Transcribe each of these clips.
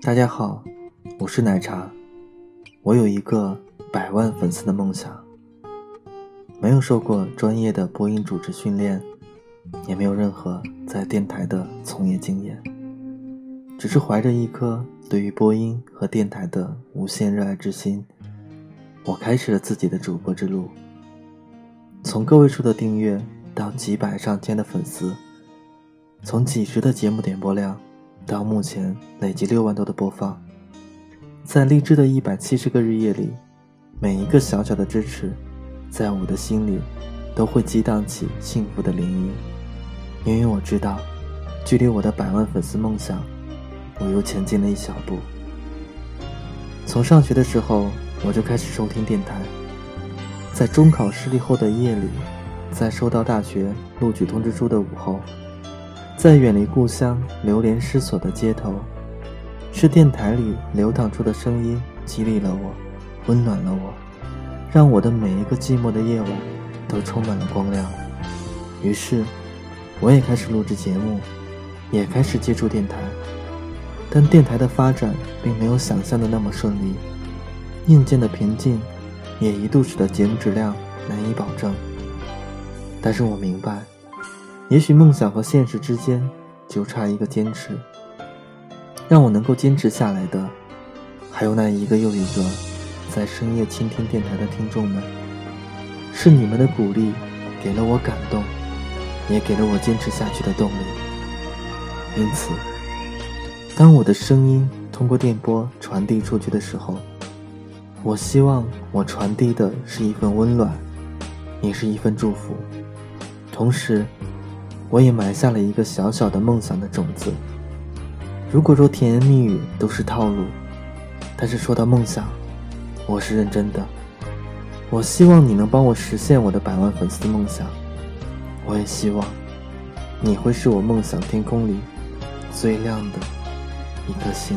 大家好，我是奶茶。我有一个百万粉丝的梦想，没有受过专业的播音主持训练，也没有任何在电台的从业经验，只是怀着一颗对于播音和电台的无限热爱之心，我开始了自己的主播之路。从个位数的订阅到几百上千的粉丝，从几十的节目点播量。到目前累计六万多的播放，在励志的一百七十个日夜里，每一个小小的支持，在我的心里都会激荡起幸福的涟漪。因为我知道，距离我的百万粉丝梦想，我又前进了一小步。从上学的时候，我就开始收听电台，在中考失利后的夜里，在收到大学录取通知书的午后。在远离故乡、流连失所的街头，是电台里流淌出的声音激励了我，温暖了我，让我的每一个寂寞的夜晚都充满了光亮。于是，我也开始录制节目，也开始接触电台。但电台的发展并没有想象的那么顺利，硬件的瓶颈也一度使得节目质量难以保证。但是我明白。也许梦想和现实之间就差一个坚持，让我能够坚持下来的，还有那一个又一个在深夜倾听电台的听众们。是你们的鼓励，给了我感动，也给了我坚持下去的动力。因此，当我的声音通过电波传递出去的时候，我希望我传递的是一份温暖，也是一份祝福，同时。我也埋下了一个小小的梦想的种子。如果说甜言蜜语都是套路，但是说到梦想，我是认真的。我希望你能帮我实现我的百万粉丝梦想。我也希望你会是我梦想天空里最亮的一颗星。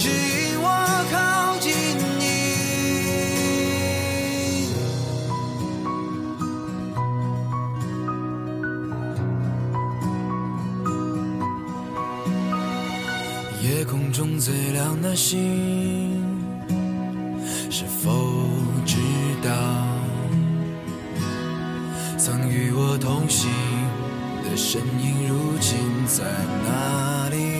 指引我靠近你夜空中最亮的星，是否知道曾与我同行的身影，如今在哪里？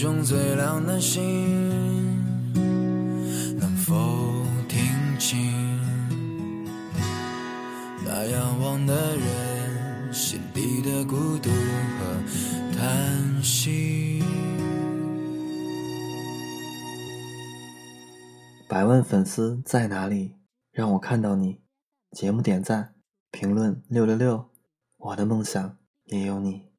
中最亮的星，能否听清那仰望的人心底的孤独和叹息？百万粉丝在哪里？让我看到你。节目点赞、评论六六六，我的梦想也有你。